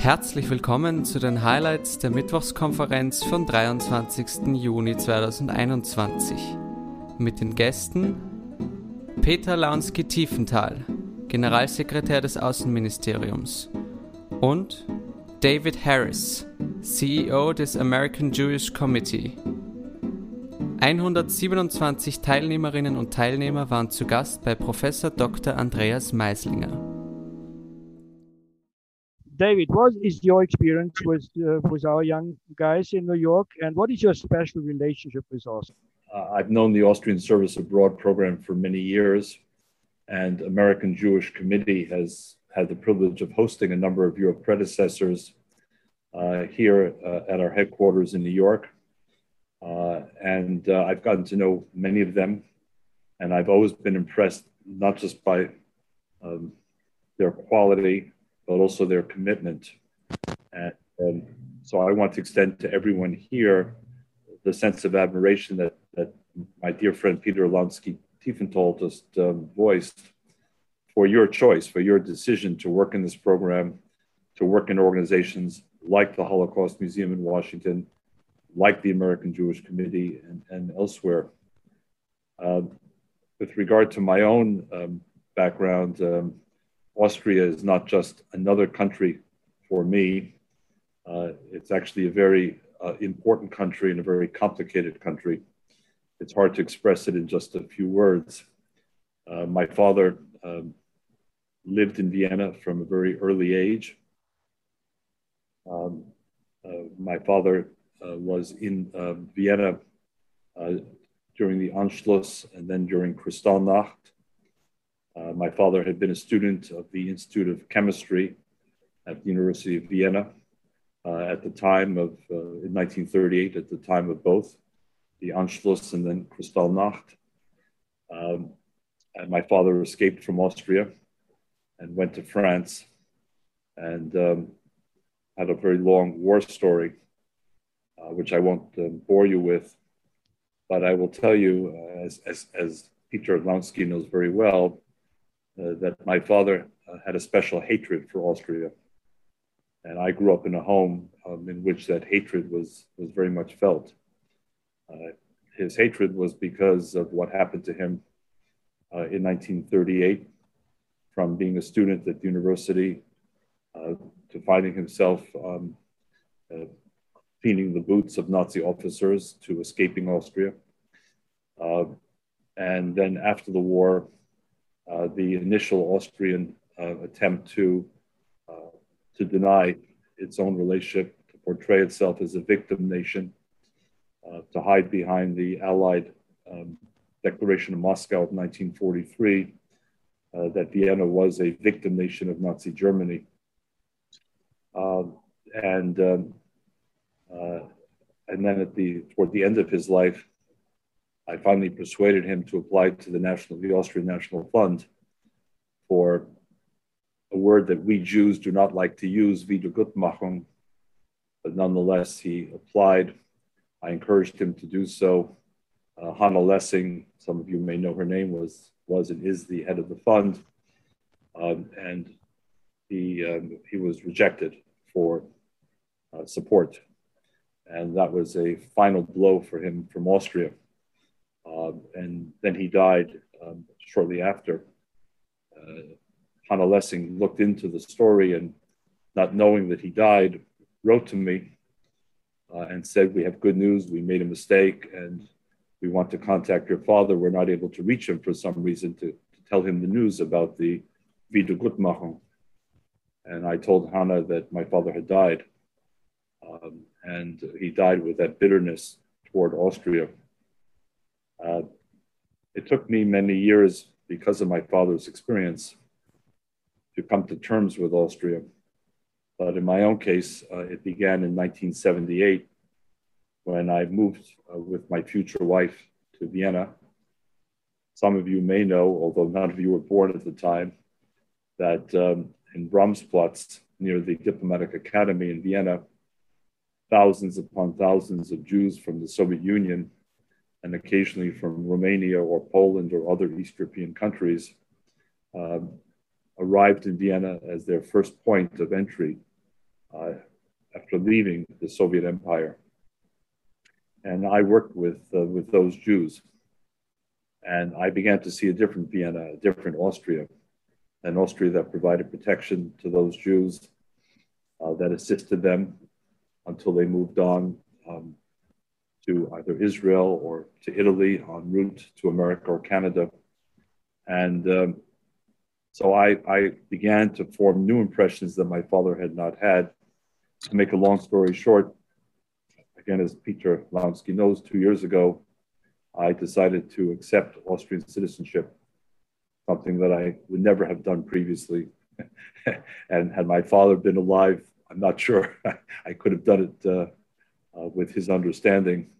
Herzlich willkommen zu den Highlights der Mittwochskonferenz vom 23. Juni 2021 mit den Gästen Peter Launski-Tiefenthal, Generalsekretär des Außenministeriums und David Harris, CEO des American Jewish Committee. 127 Teilnehmerinnen und Teilnehmer waren zu Gast bei Professor Dr. Andreas Meislinger. David, what is your experience with uh, with our young guys in New York, and what is your special relationship with us? Uh, I've known the Austrian Service Abroad program for many years, and American Jewish Committee has had the privilege of hosting a number of your predecessors uh, here uh, at our headquarters in New York. Uh, and uh, I've gotten to know many of them, and I've always been impressed not just by um, their quality but also their commitment. And, and so I want to extend to everyone here the sense of admiration that, that my dear friend Peter Lonsky Tiefenthal just um, voiced for your choice, for your decision to work in this program, to work in organizations like the Holocaust Museum in Washington, like the American Jewish Committee, and, and elsewhere. Um, with regard to my own um, background, um, Austria is not just another country for me. Uh, it's actually a very uh, important country and a very complicated country. It's hard to express it in just a few words. Uh, my father um, lived in Vienna from a very early age. Um, uh, my father uh, was in uh, Vienna during the Anschluss and then during Kristallnacht. Uh, my father had been a student of the Institute of Chemistry at the University of Vienna uh, at the time of, uh, in 1938, at the time of both the Anschluss and then Kristallnacht. Um, and my father escaped from Austria and went to France and um, had a very long war story, uh, which I won't um, bore you with. But I will tell you, uh, as, as, as Peter Lansky knows very well, that my father uh, had a special hatred for Austria. And I grew up in a home um, in which that hatred was, was very much felt. Uh, his hatred was because of what happened to him in 1938 from being a student at the university uh, to finding himself um, uh, cleaning the boots of Nazi officers to escaping Austria. Uh, and then after the war, uh, the initial Austrian uh, attempt to, uh, to deny its own relationship, to portray itself as a victim nation, to hide behind the Allied um, Declaration of Moscow of 1943, that Vienna was a victim nation of Nazi Germany. Um, and um, uh, and then at the toward the end of his life, I finally persuaded him to apply to the national, the Austrian National Fund for a word that we Jews do not like to use, Wiedergutmachung, but nonetheless he applied. I encouraged him to do so. Uh, Hannah Lessing, some of you may know her name, was was and is the head of the fund, um, and he um, he was rejected for uh, support, and that was a final blow for him from Austria. Um, and then he died um, shortly after. Uh, Hannah Lessing looked into the story and, not knowing that he died, wrote to me uh, and said, We have good news. We made a mistake and we want to contact your father. We're not able to reach him for some reason to, to tell him the news about the Wiedergutmachung. And I told Hannah that my father had died. Um, and he died with that bitterness toward Austria uh, it took me many years because of my father's experience to come to terms with Austria. But in my own case, uh, it began in 1978 when I moved uh, with my future wife to Vienna. Some of you may know, although none of you were born at the time, that um, in Brahmsplatz, near the Diplomatic Academy in Vienna, thousands upon thousands of Jews from the Soviet Union and occasionally from Romania or Poland or other East European countries, um, arrived in Vienna as their first point of entry uh, after leaving the Soviet Empire. And I worked with, uh, with those Jews. And I began to see a different Vienna, a different Austria, an Austria that provided protection to those Jews, uh, that assisted them until they moved on um, to either Israel or to Italy en route to America or Canada. And um, so I, I, began to form new impressions that my father had not had. To make a long story short, again, as Peter Lansky knows, two years ago, I decided to accept Austrian citizenship, something that I would never have done previously. and had my father been alive, I'm not sure I could have done it uh, uh, with his understanding.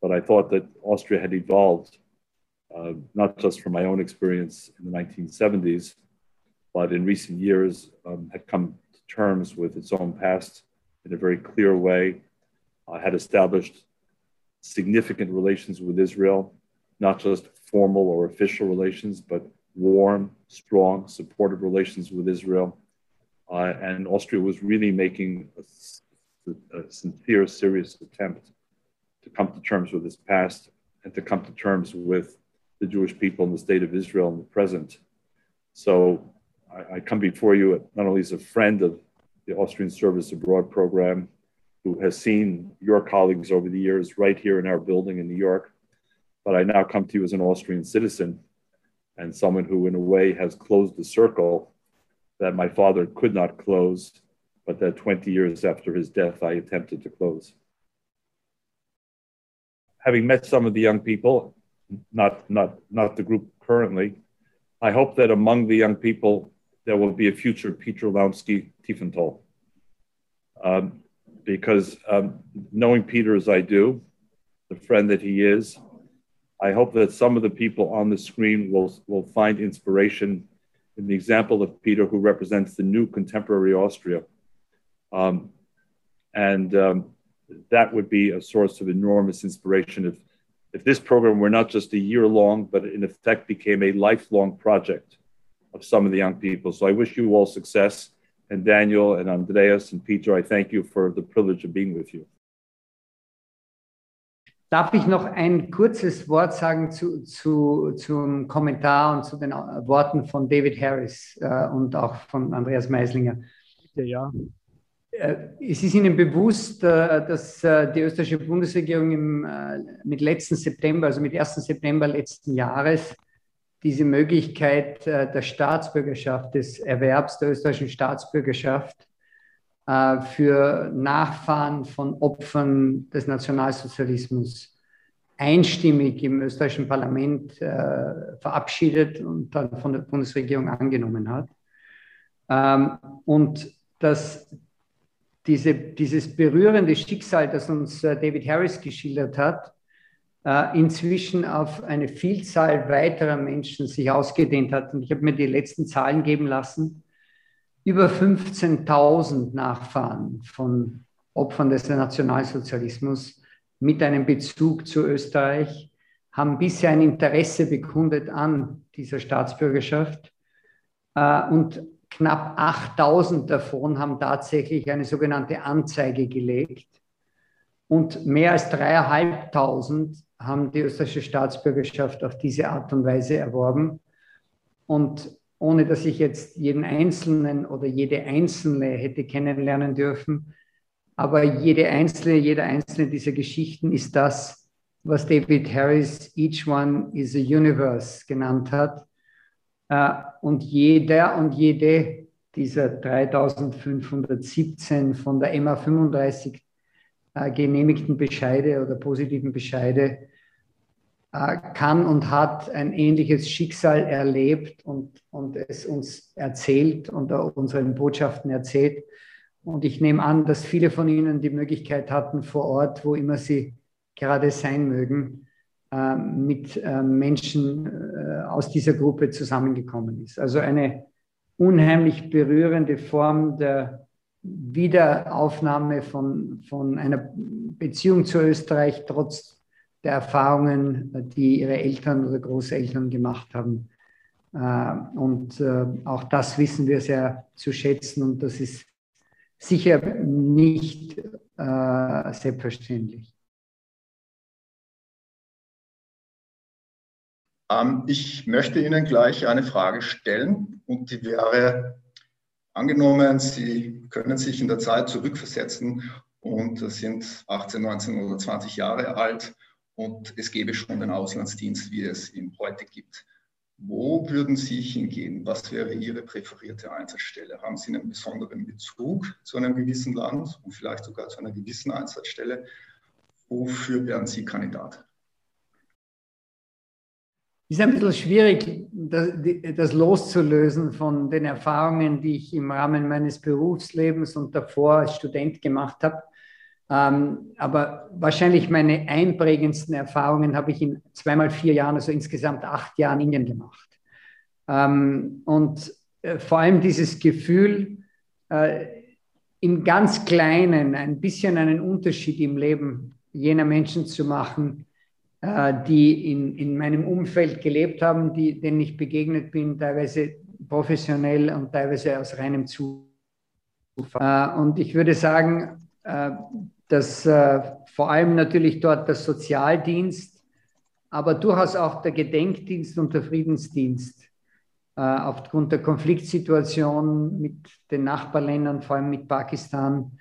But I thought that Austria had evolved, uh, not just from my own experience in the 1970s, but in recent years um, had come to terms with its own past in a very clear way, uh, had established significant relations with Israel, not just formal or official relations, but warm, strong, supportive relations with Israel. Uh, and Austria was really making a, a, sincere, serious attempt to come to terms with its past and to come to terms with the Jewish people in the state of Israel in the present. So I, I come before you not only as a friend of the Austrian Service Abroad program, who has seen your colleagues over the years right here in our building in New York. But I now come to you as an Austrian citizen and someone who, in a way, has closed the circle that my father could not close, but that 20 years after his death, I attempted to close. Having met some of the young people, not, not, not the group currently, I hope that among the young people, there will be a future Peter Laumsky Tiefenthal. Um, because um, knowing Peter as I do, the friend that he is, I hope that some of the people on the screen will, will find inspiration in the example of Peter, who represents the new contemporary Austria. Um, and um, that would be a source of enormous inspiration if, if this program were not just a year long, but in effect became a lifelong project of some of the young people. So I wish you all success. and Daniel and Andreas and Peter, I thank you for the privilege of being with you. Darf ich noch ein kurzes Wort sagen zu, zu, zum Kommentar und zu den Worten von David Harris äh, und auch von Andreas Meislinger? Ja. Äh, es ist Ihnen bewusst, äh, dass äh, die österreichische Bundesregierung im, äh, mit letzten September, also mit 1. September letzten Jahres, diese Möglichkeit äh, der Staatsbürgerschaft, des Erwerbs der österreichischen Staatsbürgerschaft äh, für Nachfahren von Opfern des Nationalsozialismus einstimmig im österreichischen Parlament äh, verabschiedet und dann von der Bundesregierung angenommen hat. Ähm, und dass diese, dieses berührende Schicksal, das uns David Harris geschildert hat, äh, inzwischen auf eine Vielzahl weiterer Menschen sich ausgedehnt hat. Und ich habe mir die letzten Zahlen geben lassen. Über 15.000 Nachfahren von Opfern des Nationalsozialismus mit einem Bezug zu Österreich haben bisher ein Interesse bekundet an dieser Staatsbürgerschaft. Äh, und knapp 8000 davon haben tatsächlich eine sogenannte Anzeige gelegt. Und mehr als dreieinhalbtausend haben die österreichische Staatsbürgerschaft auf diese Art und Weise erworben. Und ohne dass ich jetzt jeden Einzelnen oder jede Einzelne hätte kennenlernen dürfen, aber jede einzelne, jeder einzelne dieser Geschichten ist das, was David Harris Each One is a Universe genannt hat. Äh, und jeder und jede dieser 3517 von der MA 35 äh, genehmigten Bescheide oder positiven Bescheide äh, kann und hat ein ähnliches Schicksal erlebt und, und es uns erzählt und unseren Botschaften erzählt. Und ich nehme an, dass viele von Ihnen die Möglichkeit hatten, vor Ort, wo immer sie gerade sein mögen, mit äh, Menschen äh, aus dieser Gruppe zusammengekommen ist. Also eine unheimlich berührende Form der Wiederaufnahme von, von einer Beziehung zu Österreich trotz der Erfahrungen, die ihre Eltern oder Großeltern gemacht haben. Äh, und äh, auch das wissen wir sehr zu schätzen und das ist sicher nicht selbstverständlich. Ähm, ich möchte Ihnen gleich eine Frage stellen und die wäre, angenommen, Sie können sich in der Zeit zurückversetzen und sind 18, 19 oder 20 Jahre alt und es gäbe schon den Auslandsdienst, wie es ihn heute gibt. Wo würden Sie hingehen? Was wäre Ihre präferierte Einsatzstelle? Haben Sie einen besonderen Bezug zu einem gewissen Land und vielleicht sogar zu einer gewissen Einsatzstelle? Wofür wären Sie Kandidat? Ist ein bisschen schwierig, das, das, loszulösen von den Erfahrungen, die ich im Rahmen meines Berufslebens und davor als Student gemacht habe. Ähm, aber wahrscheinlich meine einprägendsten Erfahrungen habe ich in zweimal vier Jahren, also insgesamt acht Jahren Indien gemacht. Ähm, und äh, vor allem dieses Gefühl, äh, im ganz Kleinen ein bisschen einen Unterschied im Leben jener Menschen zu machen, die in, in meinem Umfeld gelebt haben, die, denen ich begegnet bin, teilweise professionell und teilweise aus reinem Zufall. Äh, und ich würde sagen, äh, dass vor allem natürlich dort der Sozialdienst, aber durchaus auch der Gedenkdienst und der Friedensdienst aufgrund der Konfliktsituation mit den Nachbarländern, vor allem mit Pakistan,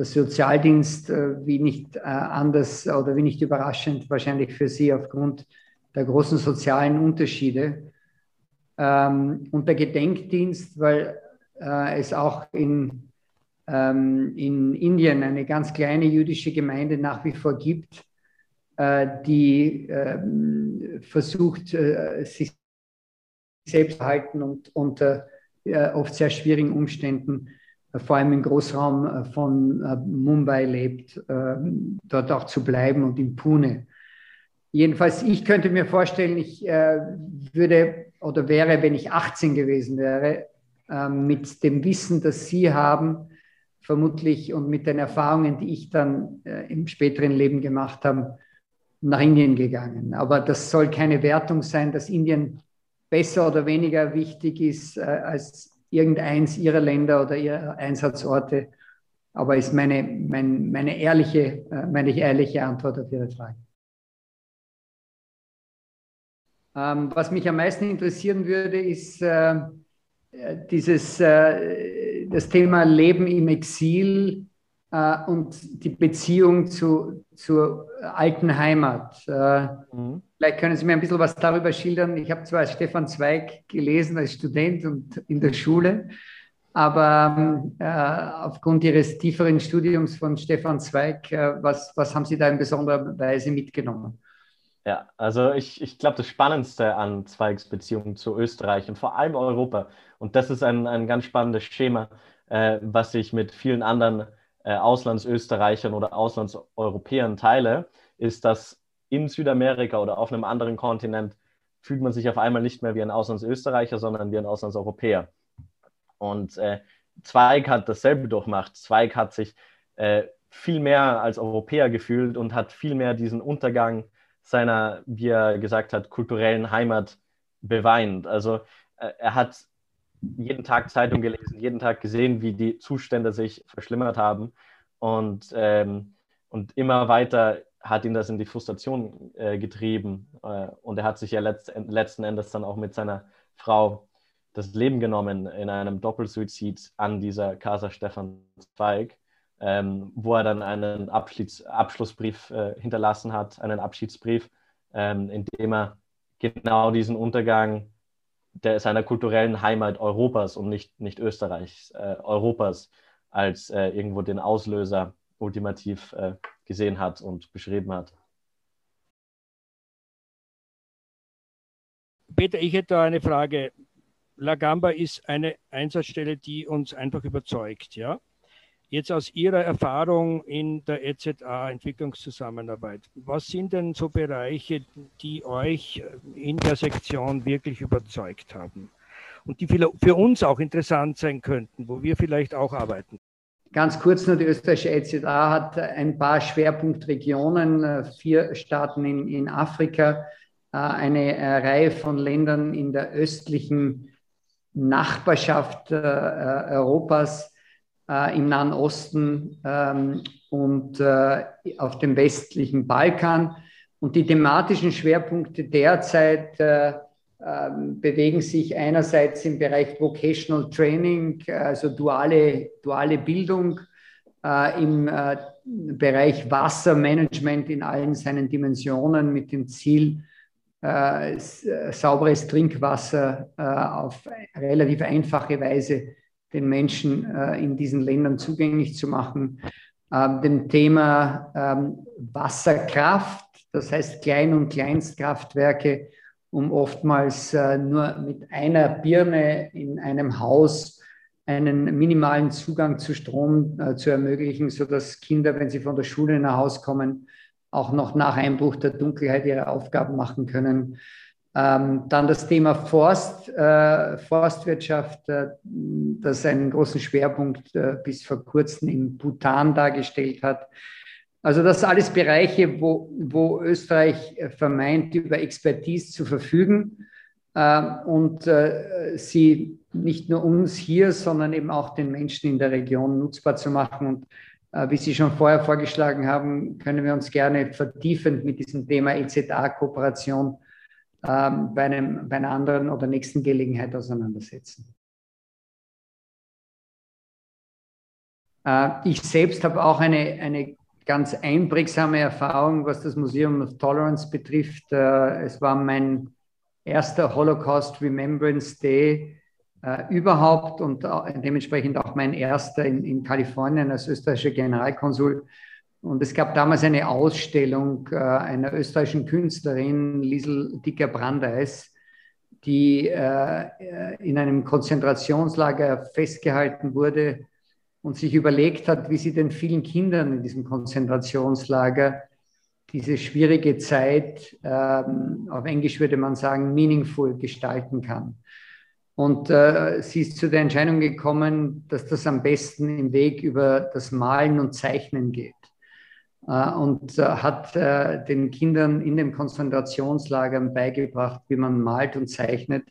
der Sozialdienst, äh, wie nicht äh, anders oder wie nicht überraschend, wahrscheinlich für Sie aufgrund der großen sozialen Unterschiede. Ähm, und der Gedenkdienst, weil äh, es auch in, ähm, in Indien eine ganz kleine jüdische Gemeinde nach wie vor gibt, die ähm, versucht, sich selbst zu halten und unter oft sehr schwierigen Umständen vor allem im Großraum äh, von äh, Mumbai lebt, dort auch zu bleiben und in Pune. Jedenfalls, ich könnte mir vorstellen, ich äh, würde oder wäre, wenn ich 18 gewesen wäre, ähm, mit dem Wissen, das Sie haben, vermutlich und mit den Erfahrungen, die ich dann im späteren Leben gemacht habe, nach Indien gegangen. Aber das soll keine Wertung sein, dass Indien besser oder weniger wichtig ist als irgendeins ihrer Länder oder ihrer Einsatzorte. Aber ist meine, mein, meine, ehrliche, äh, meine ehrliche Antwort auf Ihre Frage. Ähm, was mich am meisten interessieren würde, ist äh, dieses, äh, das Thema Leben im Exil äh, und die Beziehung zu, zur alten Heimat. Äh, mhm. Vielleicht können Sie mir ein bisschen was darüber schildern. Ich habe zwar Stefan Zweig gelesen als Student und in der Schule, aber äh, aufgrund Ihres tieferen Studiums von Stefan Zweig, äh, was, was haben Sie da in besonderer Weise mitgenommen? Ja, also ich, ich glaube, das Spannendste an Zweigs Beziehung zu Österreich und vor allem Europa, und das ist ein, ein ganz spannendes Schema, äh, was ich mit vielen anderen äh, Auslandsösterreichern oder Auslandseuropäern teile, ist, dass in Südamerika oder auf einem anderen Kontinent fühlt man sich auf einmal nicht mehr wie ein Auslandsösterreicher, sondern wie ein Auslandseuropäer. Und äh, Zweig hat dasselbe durchmacht. Zweig hat sich äh, viel mehr als Europäer gefühlt und hat viel mehr diesen Untergang seiner, wie er gesagt hat, kulturellen Heimat beweint. Also äh, er hat jeden Tag Zeitung gelesen, jeden Tag gesehen, wie die Zustände sich verschlimmert haben. Und, ähm, und immer weiter hat ihn das in die Frustration äh, getrieben. Äh, und er hat sich ja letzt, letzten Endes dann auch mit seiner Frau das Leben genommen in einem Doppelsuizid an dieser Casa Stefan Zweig, ähm, wo er dann einen Abschieds Abschlussbrief äh, hinterlassen hat, einen Abschiedsbrief, ähm, in dem er genau diesen Untergang der seiner kulturellen Heimat Europas und nicht, nicht Österreichs, äh, Europas als äh, irgendwo den Auslöser ultimativ äh, gesehen hat und beschrieben hat. Peter, ich hätte da eine Frage. La Gamba ist eine Einsatzstelle, die uns einfach überzeugt, ja? Jetzt aus Ihrer Erfahrung in der EZA Entwicklungszusammenarbeit, was sind denn so Bereiche, die euch in der Sektion wirklich überzeugt haben und die für uns auch interessant sein könnten, wo wir vielleicht auch arbeiten? Ganz kurz nur, die österreichische EZA hat ein paar Schwerpunktregionen, vier Staaten in, in Afrika, eine Reihe von Ländern in der östlichen Nachbarschaft äh, Europas äh, im Nahen Osten ähm, und äh, auf dem westlichen Balkan. Und die thematischen Schwerpunkte derzeit äh, ähm, bewegen sich einerseits im Bereich Vocational Training, also duale, duale Bildung, äh, im äh, Bereich Wassermanagement in allen seinen Dimensionen mit dem Ziel, äh, sauberes Trinkwasser auf relativ einfache Weise den Menschen äh, in diesen Ländern zugänglich zu machen. Ähm, dem Thema ähm, Wasserkraft, das heißt Klein- und Kleinstkraftwerke, um oftmals äh, nur mit einer Birne in einem Haus einen minimalen Zugang zu Strom äh, zu ermöglichen, sodass Kinder, wenn sie von der Schule nach Hause kommen, auch noch nach Einbruch der Dunkelheit ihre Aufgaben machen können. Ähm, dann das Thema Forst, äh, Forstwirtschaft, äh, das einen großen Schwerpunkt äh, bis vor kurzem in Bhutan dargestellt hat. Also das alles Bereiche, wo, wo Österreich vermeint, über Expertise zu verfügen ähm, und äh, sie nicht nur uns hier, sondern eben auch den Menschen in der Region nutzbar zu machen. Und äh, wie Sie schon vorher vorgeschlagen haben, können wir uns gerne vertiefend mit diesem Thema EZA-Kooperation ähm, bei, einem, bei einer anderen oder nächsten Gelegenheit auseinandersetzen. Äh, ich selbst habe auch eine, eine ganz einprägsame Erfahrung, was das Museum of Tolerance betrifft. Äh, es war mein erster Holocaust Remembrance Day äh, überhaupt und dementsprechend auch mein erster in, in Kalifornien als österreichischer Generalkonsul. Und es gab damals eine Ausstellung äh, einer österreichischen Künstlerin, Liesel Dicker-Brandeis, die äh, in einem Konzentrationslager festgehalten wurde und sich überlegt hat, wie sie den vielen Kindern in diesem Konzentrationslager diese schwierige Zeit, ähm, auf Englisch würde man sagen, meaningful gestalten kann. Und äh, sie ist zu der Entscheidung gekommen, dass das am besten im Weg über das Malen und Zeichnen geht. Äh, und äh, hat äh, den Kindern in den Konzentrationslagern beigebracht, wie man malt und zeichnet.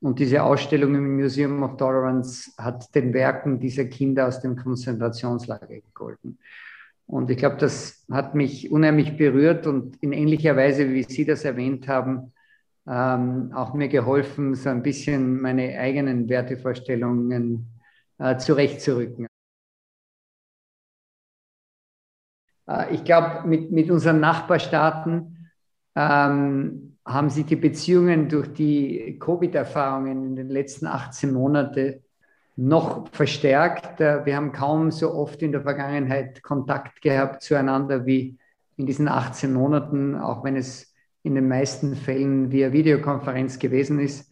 Und diese Ausstellung im Museum of Tolerance hat den Werken dieser Kinder aus dem Konzentrationslager gegolten. Und ich glaube, das hat mich unheimlich berührt und in ähnlicher Weise, wie Sie das erwähnt haben, ähm, auch mir geholfen, so ein bisschen meine eigenen Wertevorstellungen äh, zurechtzurücken. Äh, ich glaube, mit, mit unseren Nachbarstaaten ähm, haben sich die Beziehungen durch die Covid-Erfahrungen in den letzten 18 Monaten noch verstärkt. Äh, wir haben kaum so oft in der Vergangenheit Kontakt gehabt zueinander wie in diesen 18 Monaten, auch wenn es in den meisten Fällen via Videokonferenz gewesen ist.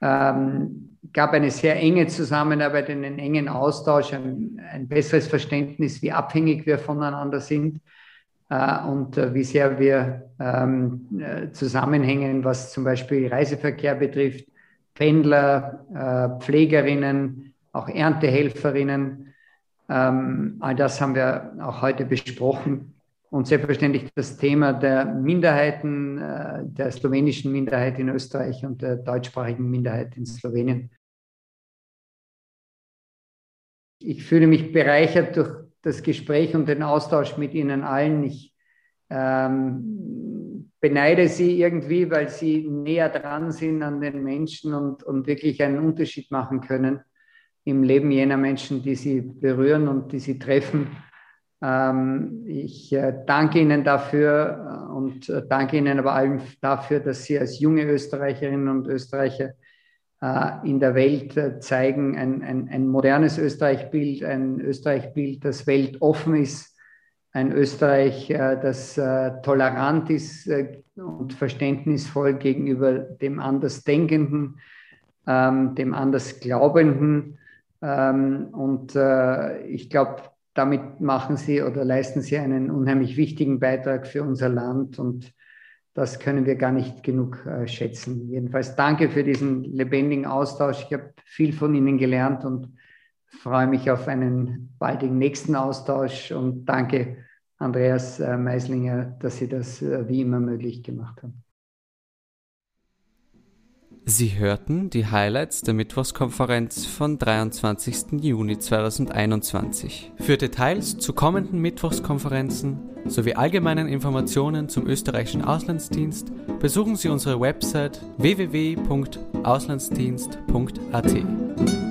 Ähm, gab eine sehr enge Zusammenarbeit, einen engen Austausch, ein, ein besseres Verständnis, wie abhängig wir voneinander sind äh, und äh, wie sehr wir ähm, äh, zusammenhängen, was zum Beispiel Reiseverkehr betrifft, Pendler, äh, Pflegerinnen, auch Erntehelferinnen. Ähm, all das haben wir auch heute besprochen. Und selbstverständlich das Thema der Minderheiten, äh, der slowenischen Minderheit in Österreich und der deutschsprachigen Minderheit in Slowenien. Ich fühle mich bereichert durch das Gespräch und den Austausch mit Ihnen allen. Ich ähm, beneide Sie irgendwie, weil Sie näher dran sind an den Menschen und, und wirklich einen Unterschied machen können im Leben jener Menschen, die Sie berühren und die Sie treffen. Ähm, ich äh, danke Ihnen dafür äh, und äh, danke Ihnen aber allen dafür, dass Sie als junge Österreicherinnen und Österreicher in der Welt zeigen, ein, ein, ein modernes Österreich-Bild, ein Österreich-Bild, das weltoffen ist, ein Österreich, das tolerant ist und verständnisvoll gegenüber dem Andersdenkenden, ähm, dem Andersglaubenden. Ähm, und ich glaube, damit machen Sie oder leisten Sie einen unheimlich wichtigen Beitrag für unser Land und das können wir gar nicht genug äh, schätzen. Jedenfalls danke für diesen lebendigen Austausch. Ich habe viel von Ihnen gelernt und freue mich auf einen baldigen nächsten Austausch und danke Andreas äh, Meislinger, dass Sie das äh, wie immer möglich gemacht haben. Sie hörten die Highlights der Mittwochskonferenz von 23. Juni 2021. Für Details zu kommenden Mittwochskonferenzen sowie allgemeinen Informationen zum österreichischen Auslandsdienst besuchen Sie unsere Website www.auslandsdienst.at.